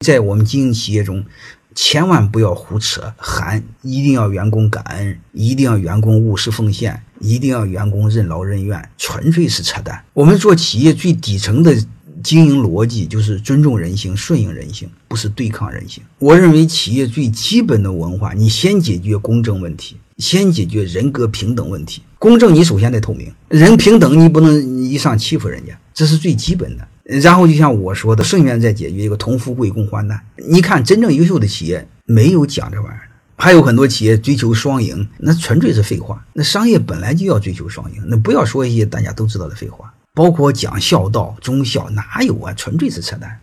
在我们经营企业中，千万不要胡扯，喊一定要员工感恩，一定要员工务实奉献，一定要员工任劳任怨，纯粹是扯淡。我们做企业最底层的经营逻辑就是尊重人性、顺应人性，不是对抗人性。我认为企业最基本的文化，你先解决公正问题，先解决人格平等问题。公正，你首先得透明；人平等，你不能一上欺负人家，这是最基本的。然后就像我说的，顺便再解决一个同富贵共患难。你看，真正优秀的企业没有讲这玩意儿，还有很多企业追求双赢，那纯粹是废话。那商业本来就要追求双赢，那不要说一些大家都知道的废话，包括讲孝道、忠孝，哪有啊？纯粹是扯淡。